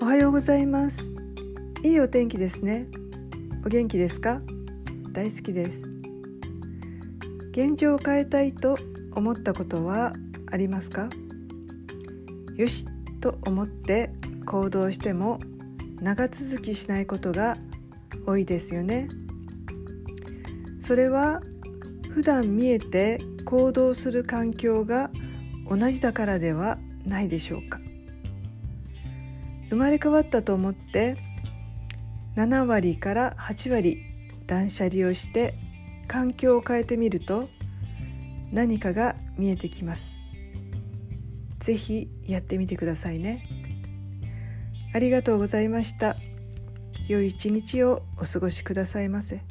おはようございます。いいお天気ですね。お元気ですか？大好きです。現状を変えたいと思ったことはありますか？よしと思って行動しても長続きしないことが多いですよね。それは普段見えて行動する環境が同じだからではないでしょうか？生まれ変わったと思って7割から8割断捨離をして環境を変えてみると何かが見えてきます。ぜひやってみてくださいね。ありがとうございました。良い一日をお過ごしくださいませ。